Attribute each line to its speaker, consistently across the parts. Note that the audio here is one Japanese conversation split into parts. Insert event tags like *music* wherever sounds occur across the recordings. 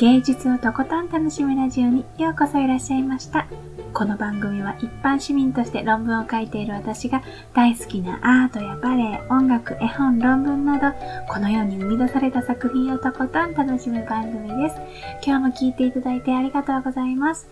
Speaker 1: 芸術をとことん楽しむラジオにようこそいらっしゃいました。この番組は一般市民として論文を書いている私が大好きなアートやバレエ、音楽、絵本、論文など、このように生み出された作品をとことん楽しむ番組です。今日も聴いていただいてありがとうございます。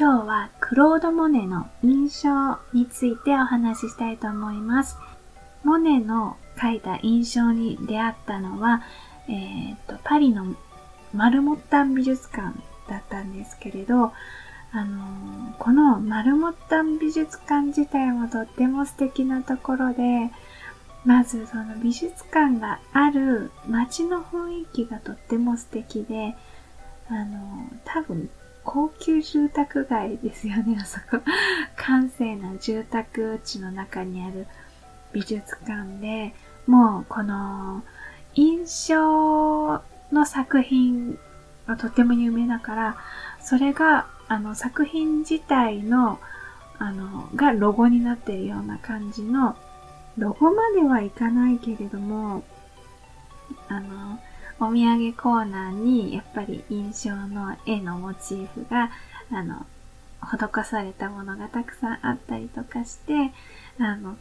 Speaker 1: 今日はクロード・モネの印象についてお話ししたいと思います。モネの描いた印象に出会ったのは、えー、っと、パリのマルモッタン美術館だったんですけれど、あの、このマルモッタン美術館自体もとっても素敵なところで、まずその美術館がある街の雰囲気がとっても素敵で、あの、多分高級住宅街ですよね、*laughs* あそこ。閑静な住宅地の中にある美術館で、もうこの印象の作品がとても有名だから、それが、あの、作品自体の、あの、がロゴになっているような感じの、ロゴまではいかないけれども、あの、お土産コーナーに、やっぱり印象の絵のモチーフが、あの、施されたものがたくさんあったりとかして、あの、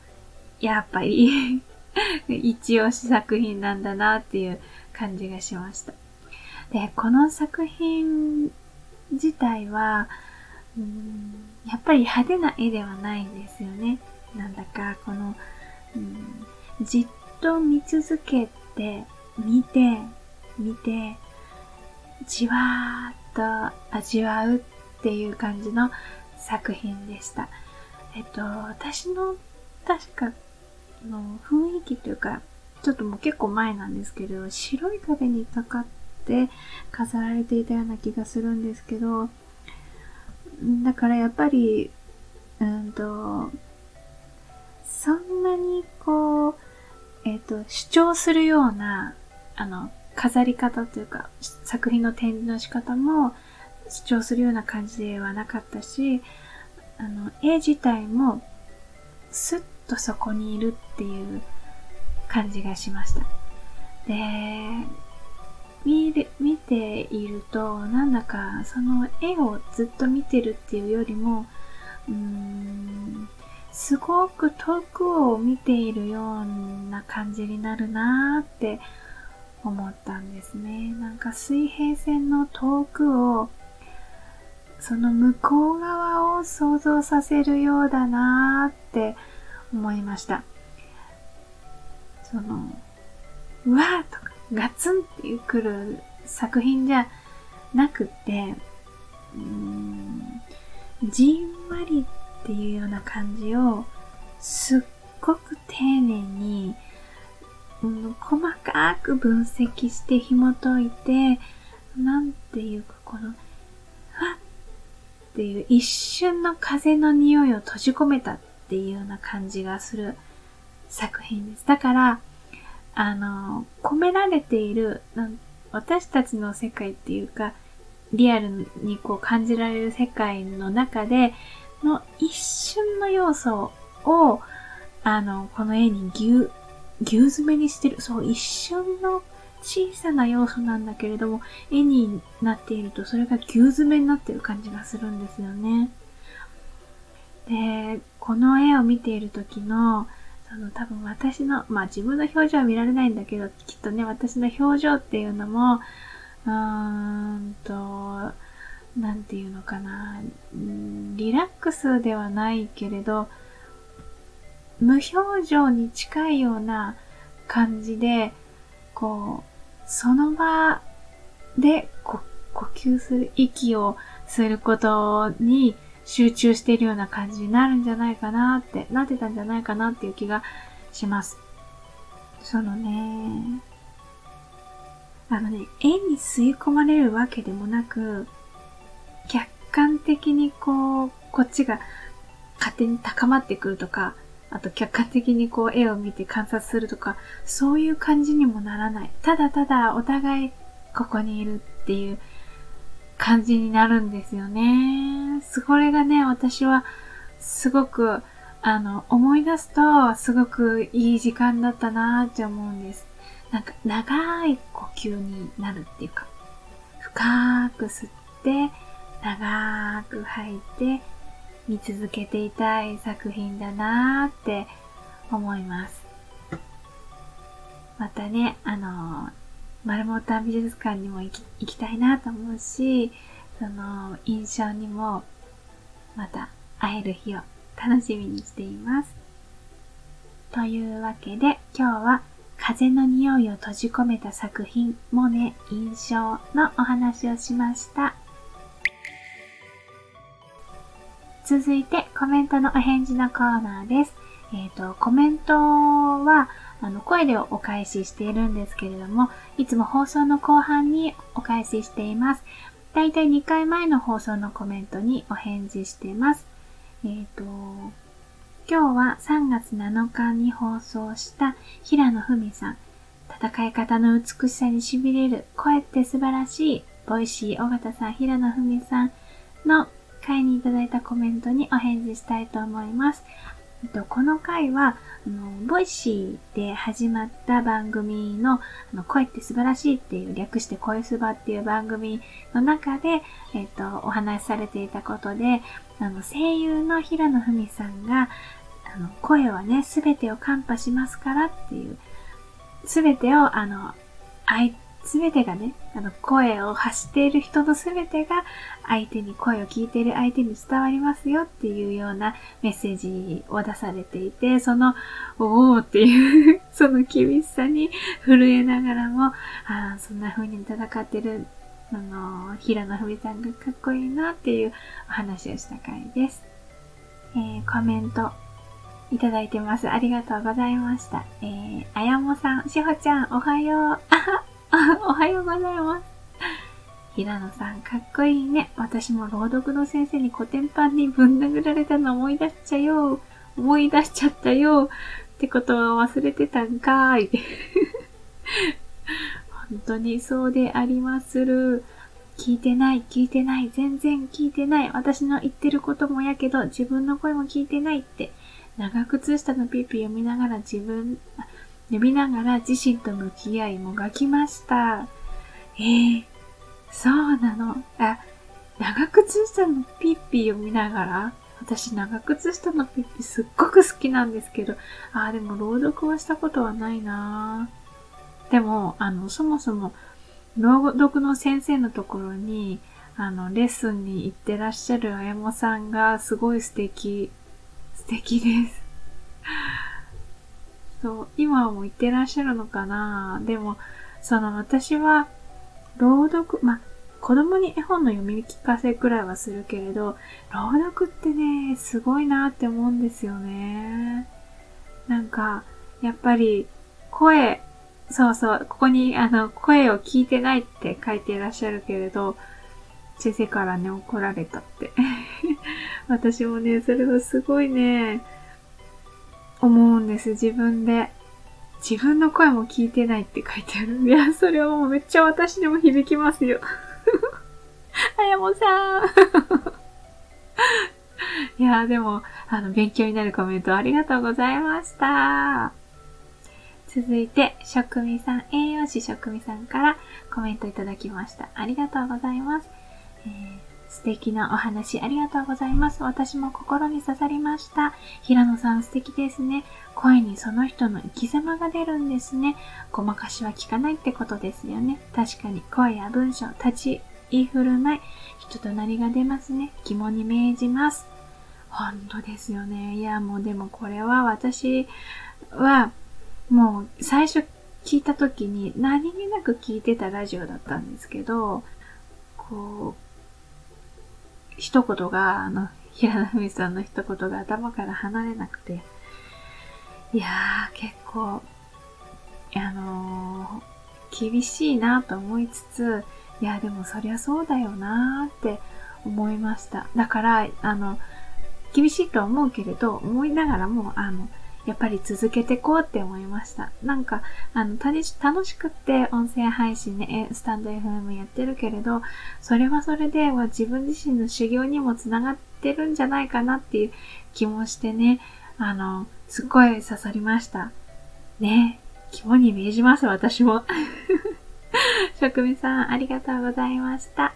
Speaker 1: やっぱり *laughs* 一押し作品なんだなっていう感じがしました。で、この作品自体は、うんやっぱり派手な絵ではないんですよね。なんだか、この、うんじっと見続けて、見て、見て、じわーっと味わうっていう感じの作品でした。えっと、私の確かの雰囲気というか、ちょっともう結構前なんですけど、白い壁にかかって飾られていたような気がするんですけど、だからやっぱり、うんと、そんなにこう、えっ、ー、と、主張するような、あの、飾り方というか、作品の展示の仕方も主張するような感じではなかったし、あの、絵自体も、スッとそこにいるっていう感じがしました。で、見る、見ていると、なんだかその絵をずっと見てるっていうよりも、うーん、すごく遠くを見ているような感じになるなーって思ったんですね。なんか水平線の遠くを、その向こう側を想像させるようだなーって思いました。その、うわーとか、ガツンっていう来る作品じゃなくて、うーん、じんわりっていうような感じを、すっごく丁寧に、うん、細かく分析して紐解いて、なんていうかこの、わっていう一瞬の風の匂いを閉じ込めたっっていうような感じがする作品です。だから、あの、込められている、私たちの世界っていうか、リアルにこう感じられる世界の中での一瞬の要素を、あの、この絵に牛、牛詰めにしてる。そう、一瞬の小さな要素なんだけれども、絵になっているとそれが牛詰めになってる感じがするんですよね。で、この絵を見ている時の、その多分私の、まあ自分の表情は見られないんだけど、きっとね、私の表情っていうのも、うーんと、なんていうのかな、リラックスではないけれど、無表情に近いような感じで、こう、その場で呼吸する、息をすることに集中しているような感じになるんじゃないかなって、なってたんじゃないかなっていう気がします。そのね、あのね、絵に吸い込まれるわけでもなく、客観的にこう、こっちが勝手に高まってくるとか、あと客観的にこう絵を見て観察するとか、そういう感じにもならない。ただただお互いここにいるっていう感じになるんですよね。それがね、私はすごく、あの、思い出すと、すごくいい時間だったなーって思うんです。なんか、長い呼吸になるっていうか、深く吸って、長く吐いて、見続けていたい作品だなーって思います。またね、あの、丸モーター美術館にも行き行きたいなと思うし、その印象にもまた会える日を楽しみにしています。というわけで今日は風の匂いを閉じ込めた作品モネ印象のお話をしました。続いてコメントのお返事のコーナーです。えっ、ー、と、コメントは、あの、声でお返ししているんですけれども、いつも放送の後半にお返ししています。だいたい2回前の放送のコメントにお返事しています。えっ、ー、と、今日は3月7日に放送した平野文さん。戦い方の美しさに痺れる声って素晴らしい。ボイシー尾形さん、平野文さんの回にいただいたコメントにお返事したいと思います。この回は、あの、ボイシーで始まった番組の、あの、声って素晴らしいっていう、略して声すばっていう番組の中で、えっ、と、お話しされていたことで、あの、声優の平野文さんが、あの、声はね、すべてをカンパしますからっていう、すべてを、あの、相すべてがね、あの、声を発している人のすべてが、相手に声を聞いている相手に伝わりますよっていうようなメッセージを出されていて、その、おーっていう *laughs* その厳しさに震えながらも、ああ、そんな風に戦ってる、あの、平野文さんがかっこいいなっていうお話をした回です。えー、コメント、いただいてます。ありがとうございました。えー、あやもさん、しほちゃん、おはよう。あは *laughs* おはようございます。平野さん、かっこいいね。私も朗読の先生にコテンパンにぶん殴られたの思い出しちゃよ。思い出しちゃったよ。ってことは忘れてたんかーい。*laughs* 本当にそうでありまする。聞いてない、聞いてない、全然聞いてない。私の言ってることもやけど、自分の声も聞いてないって。長靴下のピーピー読みながら自分、読みながら自身と向き合いもがきました。えー、そうなの。あ、長靴下のピッピー読みながら私長靴下のピッピーすっごく好きなんですけど、あでも朗読はしたことはないなでも、あの、そもそも、朗読の先生のところに、あの、レッスンに行ってらっしゃるあやもさんがすごい素敵、素敵です。そう、今も言ってらっしゃるのかな？でも、その私は、朗読、まあ、子供に絵本の読み聞かせくらいはするけれど、朗読ってね、すごいなって思うんですよね。なんか、やっぱり、声、そうそう、ここに、あの、声を聞いてないって書いていらっしゃるけれど、先生からね、怒られたって。*laughs* 私もね、それはすごいね、思うんです、自分で。自分の声も聞いてないって書いてある。*laughs* いや、それはもうめっちゃ私にも響きますよ。*laughs* あやもさん。*laughs* いや、でも、あの、勉強になるコメントありがとうございました。続いて、職味さん、栄養士職味さんからコメントいただきました。ありがとうございます。えー素敵なお話ありがとうございます。私も心に刺さりました。平野さん素敵ですね。声にその人の生き様が出るんですね。ごまかしは聞かないってことですよね。確かに声や文章、立ち居振る舞い、人となりが出ますね。肝に銘じます。本当ですよね。いや、もうでもこれは私は、もう最初聞いた時に何気なく聞いてたラジオだったんですけど、こう、一言が、あの、平野文さんの一言が頭から離れなくて、いやー、結構、あのー、厳しいなと思いつつ、いや、でもそりゃそうだよなーって思いました。だから、あの、厳しいとは思うけれど、思いながらも、あの、やっぱり続けてこうって思いました。なんか、あの、楽しくって音声配信ね、スタンド FM やってるけれど、それはそれでは自分自身の修行にもつながってるんじゃないかなっていう気もしてね、あの、すっごい刺さりました。ね、肝に銘じます、私も。*laughs* 職味さん、ありがとうございました。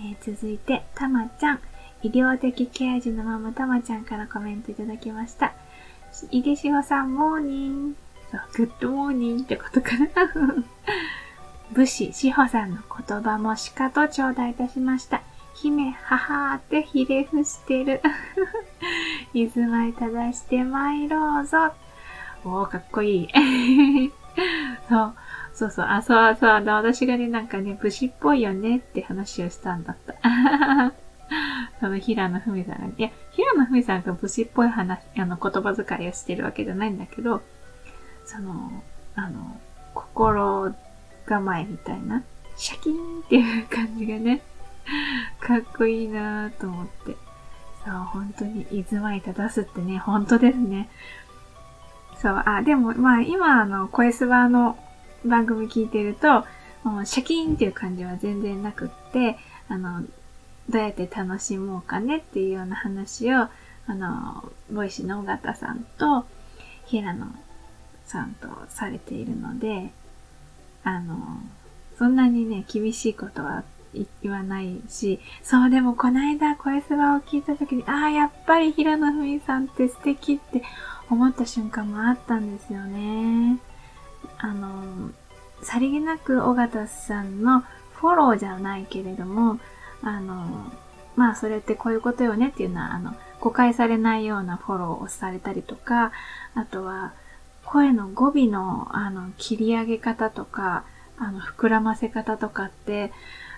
Speaker 1: えー、続いて、たまちゃん。医療的ケア児のママたまちゃんからコメントいただきました。井出志保さん、モーニング。グッドモーニングってことかな。*laughs* 武士、志保さんの言葉もしかと頂戴いたしました。姫、母ってひれ伏してる。*laughs* いずまい正して参ろうぞ。おー、かっこいい。*laughs* そう。そうそう。あ、そうそう。私がね、なんかね、武士っぽいよねって話をしたんだった。その平野文さんが、いや、平野文さんが武士っぽい話、あの、言葉遣いをしてるわけじゃないんだけど、その、あの、心構えみたいな、シャキーンっていう感じがね、かっこいいなぁと思って。そう、本当に、いずまいた出すってね、本当ですね。そう、あ、でも、まあ、今、あの、声スバの番組聞いてると、もうシャキーンっていう感じは全然なくって、あの、どうやって楽しもうかねっていうような話を、あの、ボイシーの尾形さんと、平野さんとされているので、あの、そんなにね、厳しいことは言わないし、そう、でもこの間声スバを聞いた時に、ああ、やっぱり平野文さんって素敵って思った瞬間もあったんですよね。あの、さりげなく尾形さんのフォローじゃないけれども、あの、まあそれってこういうことよねっていうのは、あの、誤解されないようなフォローをされたりとか、あとは、声の語尾の、あの、切り上げ方とか、あの、膨らませ方とかって、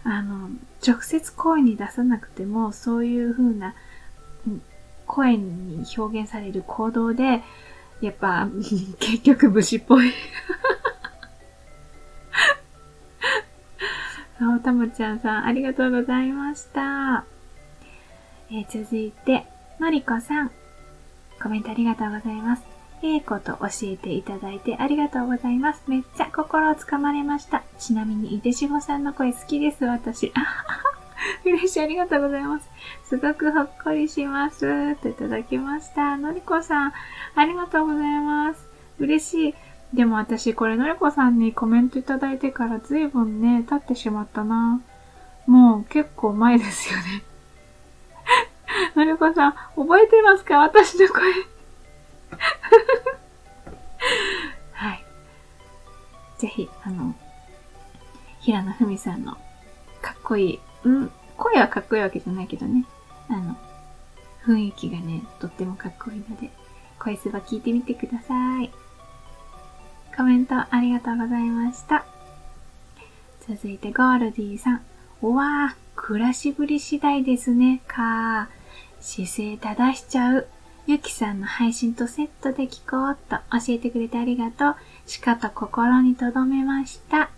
Speaker 1: あの、直接声に出さなくても、そういう風な、声に表現される行動で、やっぱ、*laughs* 結局武士っぽい。*laughs* そう、たまちゃんさん、ありがとうございました。えー、続いて、のりこさん。コメントありがとうございます。ええこと教えていただいてありがとうございます。めっちゃ心をつかまれました。ちなみに、いでしほさんの声好きです、私。嬉しい、ありがとうございます。すごくほっこりします。といただきました。のりこさん、ありがとうございます。嬉しい。でも私、これのりこさんにコメントいただいてから随分ね、経ってしまったな。もう結構前ですよね。*laughs* のりこさん、覚えてますか？私の声。*laughs* はい。ぜひ、あの、平野文さんのかっこいい、うん、声はかっこいいわけじゃないけどね。あの、雰囲気がね、とってもかっこいいので、声すば聞いてみてください。コメントありがとうございました。続いてゴールディーさん。おわー、暮らしぶり次第ですね、かー。姿勢正しちゃう。ゆきさんの配信とセットで聞こうと教えてくれてありがとう。しかと心に留めました。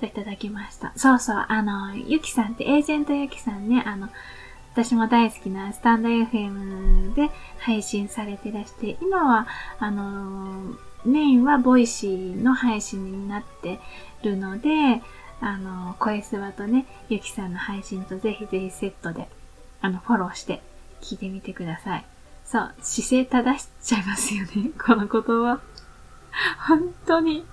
Speaker 1: といただきました。そうそう、あの、ゆきさんってエージェントゆきさんね、あの、私も大好きなスタンド FM で配信されてらして、今は、あの、メインはボイシーの配信になってるので、あの、声スワとね、ゆきさんの配信とぜひぜひセットで、あの、フォローして聞いてみてください。そう、姿勢正しちゃいますよね、*laughs* この言葉。本当に、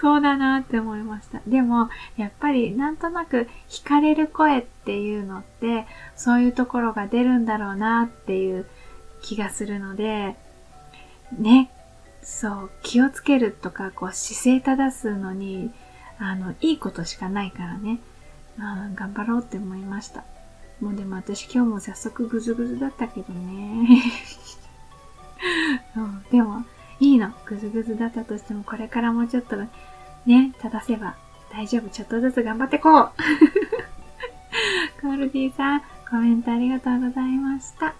Speaker 1: そうだなって思いました。でも、やっぱりなんとなく惹かれる声っていうのって、そういうところが出るんだろうなっていう気がするので、ね、そう、気をつけるとか、こう姿勢正すのに、あの、いいことしかないからね、あ頑張ろうって思いました。もうでも私今日も早速ぐずぐずだったけどね。そ *laughs* うでも、いいの。ぐずぐずだったとしても、これからもうちょっとね、正せば大丈夫。ちょっとずつ頑張ってこう *laughs* コールディさん、コメントありがとうございました。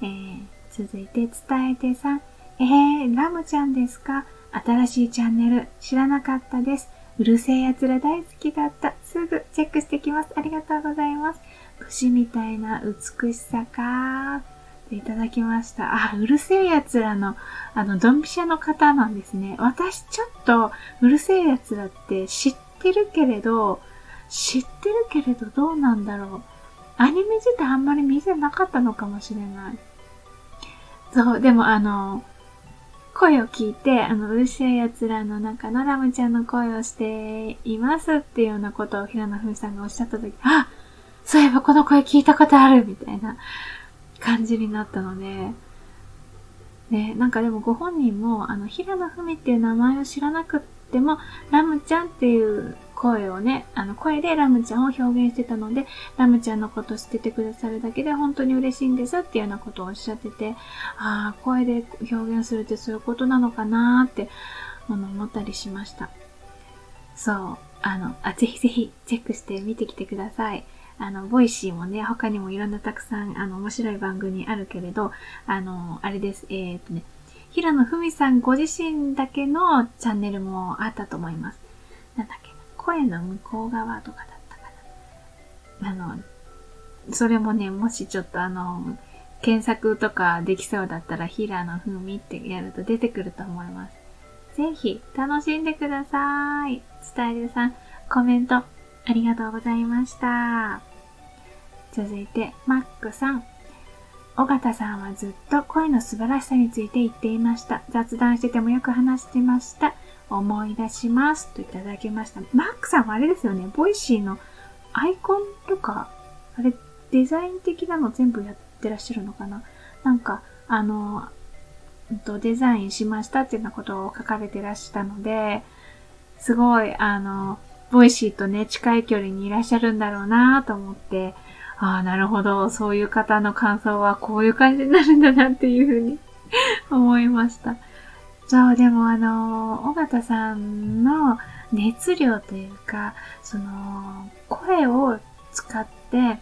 Speaker 1: えー、続いて、伝えてさん、えー、ラムちゃんですか？新しいチャンネル、知らなかったです。うるせえ奴ら大好きだった。すぐチェックしてきます。ありがとうございます。武士みたいな美しさかー。いただきました。あ、うるせえ奴らの、あの、ドンピシャの方なんですね。私ちょっと、うるせえ奴らって知ってるけれど、知ってるけれどどうなんだろう。アニメ自体あんまり見てなかったのかもしれない。そう、でもあの、声を聞いて、あの、うるしい奴らの中のラムちゃんの声をしていますっていうようなことを平野ふみさんがおっしゃったとき、あそういえばこの声聞いたことあるみたいな *laughs* 感じになったので、ね、なんかでもご本人も、あの、平野ふみっていう名前を知らなくっても、ラムちゃんっていう声をね、あの、声でラムちゃんを表現してたので、ラムちゃんのこと知っててくださるだけで本当に嬉しいんですっていうようなことをおっしゃってて、ああ、声で表現するってそういうことなのかなーって、思ったりしました。そう。あの、あ、ぜひぜひチェックして見てきてください。あの、ボイシーもね、他にもいろんなたくさん、あの、面白い番組あるけれど、あの、あれです、えー、っとね、平野文さんご自身だけのチャンネルもあったと思います。なんだっけ？声の向こう側とかだったかな。あの、それもね、もしちょっとあの、検索とかできそうだったら、平野文ってやると出てくると思います。ぜひ、楽しんでください。スタイルさん、コメント、ありがとうございました。続いて、マックさん。尾形さんはずっと声の素晴らしさについて言っていました。雑談しててもよく話してました。思い出します。といただきました。マックさんはあれですよね、ボイシーのアイコンとか、あれ、デザイン的なの全部やってらっしゃるのかな？なんか、あの、デザインしましたっていうようなことを書かれてらしたので、すごい、あの、ボイシーとね、近い距離にいらっしゃるんだろうなと思って、ああ、なるほど、そういう方の感想はこういう感じになるんだなっていうふうに *laughs* 思いました。そう、でもあの、尾形さんの熱量というか、その、声を使って、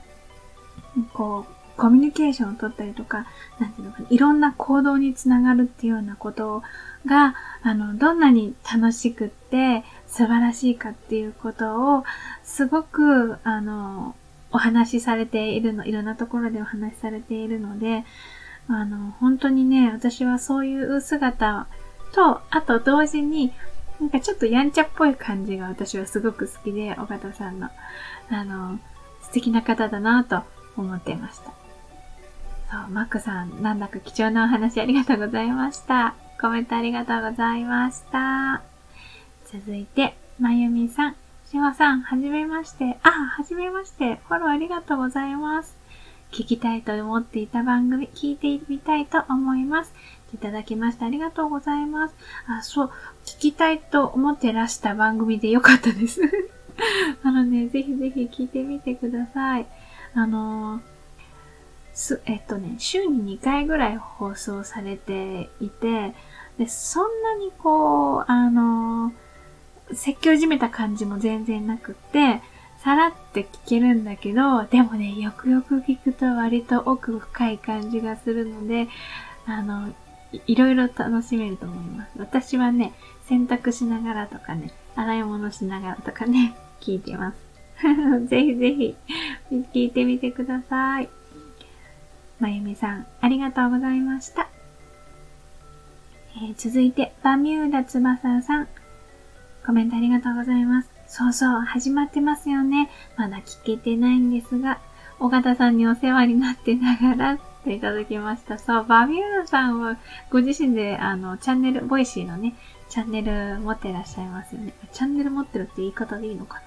Speaker 1: こう、コミュニケーションを取ったりとか、なんていうのかな、いろんな行動につながるっていうようなことが、あの、どんなに楽しくって素晴らしいかっていうことを、すごく、あの、お話しされているの、いろんなところでお話しされているので、あの、本当にね、私はそういう姿と、あと同時に、なんかちょっとやんちゃっぽい感じが私はすごく好きで、尾形さんの、あの、素敵な方だなと思っていました。そう、マックさん、なんだか貴重なお話ありがとうございました。コメントありがとうございました。続いて、まゆみさん。しほさん、はじめまして。あ、はじめまして。フォローありがとうございます。聞きたいと思っていた番組、聞いてみたいと思います。いただきましてありがとうございます。あ、そう、聞きたいと思ってらした番組でよかったです。*laughs* あのね、ぜひぜひ聞いてみてください。あのす、えっとね、週に2回ぐらい放送されていて、で、そんなにこう、あの説教じめた感じも全然なくって、さらって聞けるんだけど、でもね、よくよく聞くと割と奥深い感じがするので、あの、いろいろ楽しめると思います。私はね、洗濯しながらとかね、洗い物しながらとかね、*laughs* 聞いてます。*laughs* ぜひぜひ、聞いてみてください。まゆみさん、ありがとうございました。えー、続いて、バミューダ翼さん、コメントありがとうございます。そうそう、始まってますよね。まだ聞けてないんですが、尾形さんにお世話になってながら、ていただきました。そう、バミューダさんはご自身で、あの、チャンネル、ボイシーのね、チャンネル持ってらっしゃいますよね。チャンネル持ってるって言い方でいいのかな？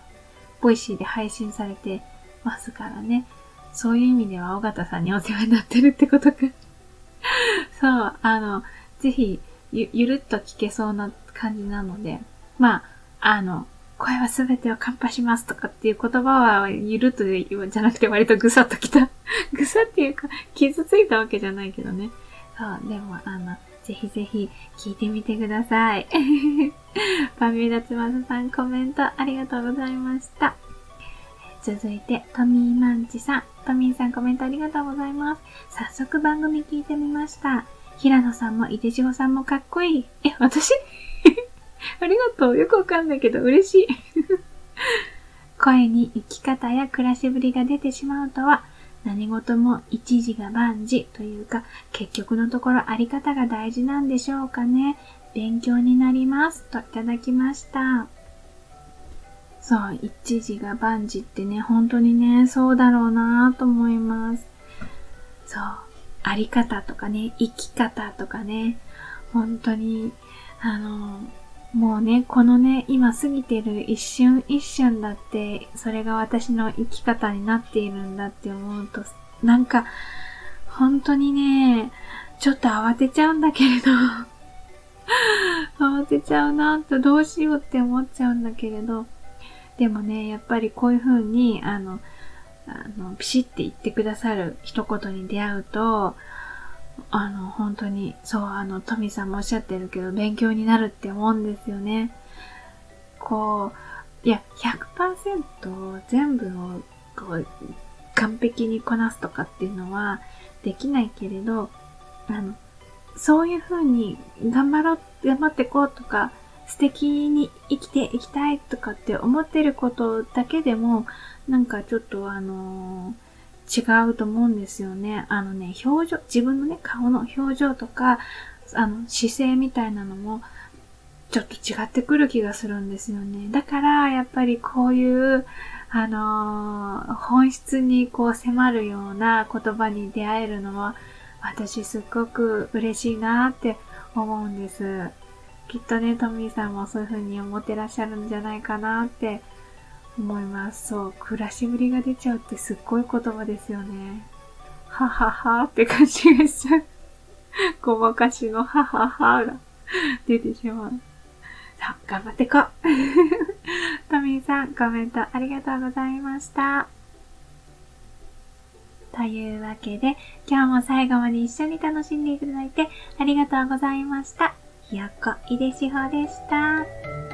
Speaker 1: ボイシーで配信されてますからね。そういう意味では、尾形さんにお世話になってるってことか *laughs* そう、あの、ぜひゆ、ゆるっと聞けそうな感じなので、まあ、あの、声はすべてをカンパしますとかっていう言葉はゆるっとで言うじゃなくて割とぐさっときた。*laughs* ぐさっていうか、傷ついたわけじゃないけどね。そう、でもあの、ぜひぜひ聞いてみてください。*laughs* パミューダつまささんコメントありがとうございました。続いて、トミーマンチさん。トミーさんコメントありがとうございます。早速番組聞いてみました。平野さんも、いでじごさんもかっこいい。え、私？ありがとう。よくわかんないけど嬉しい。声に生き方や暮らしぶりが出てしまうとは、何事も一時が万事というか、結局のところあり方が大事なんでしょうかね。勉強になります。といただきました。そう、一時が万事ってね、本当にね、そうだろうなと思います。そう、あり方とかね、生き方とかね、本当に、あの、もうね、このね、今過ぎてる一瞬一瞬だって、それが私の生き方になっているんだって思うと、なんか、本当にね、ちょっと慌てちゃうんだけれど、*laughs* 慌てちゃうなとどうしようって思っちゃうんだけれど、でもね、やっぱりこういう風に、あの、あの、ピシって言ってくださる一言に出会うと、あの、本当に、そう、あの、トミさんもおっしゃってるけど、勉強になるって思うんですよね。こう、いや、100%全部を、こう、完璧にこなすとかっていうのはできないけれど、あの、そういう風に頑張ろう、頑張ってこうとか、素敵に生きていきたいとかって思ってることだけでも、なんかちょっとあのー、違うと思うんですよね。あのね、表情、自分のね、顔の表情とか、あの、姿勢みたいなのも、ちょっと違ってくる気がするんですよね。だから、やっぱりこういう、あのー、本質にこう迫るような言葉に出会えるのは、私すっごく嬉しいなって思うんです。きっとね、トミーさんもそういう風に思ってらっしゃるんじゃないかなって思います。そう、暮らしぶりが出ちゃうってすっごい言葉ですよね。はははって感じがしちゃう。*laughs* ごまかしのはははが出てしまう。さあ、頑張ってこう。*laughs* トミーさん、コメントありがとうございました。というわけで、今日も最後まで一緒に楽しんでいただいてありがとうございました。ひよこいでしほでした。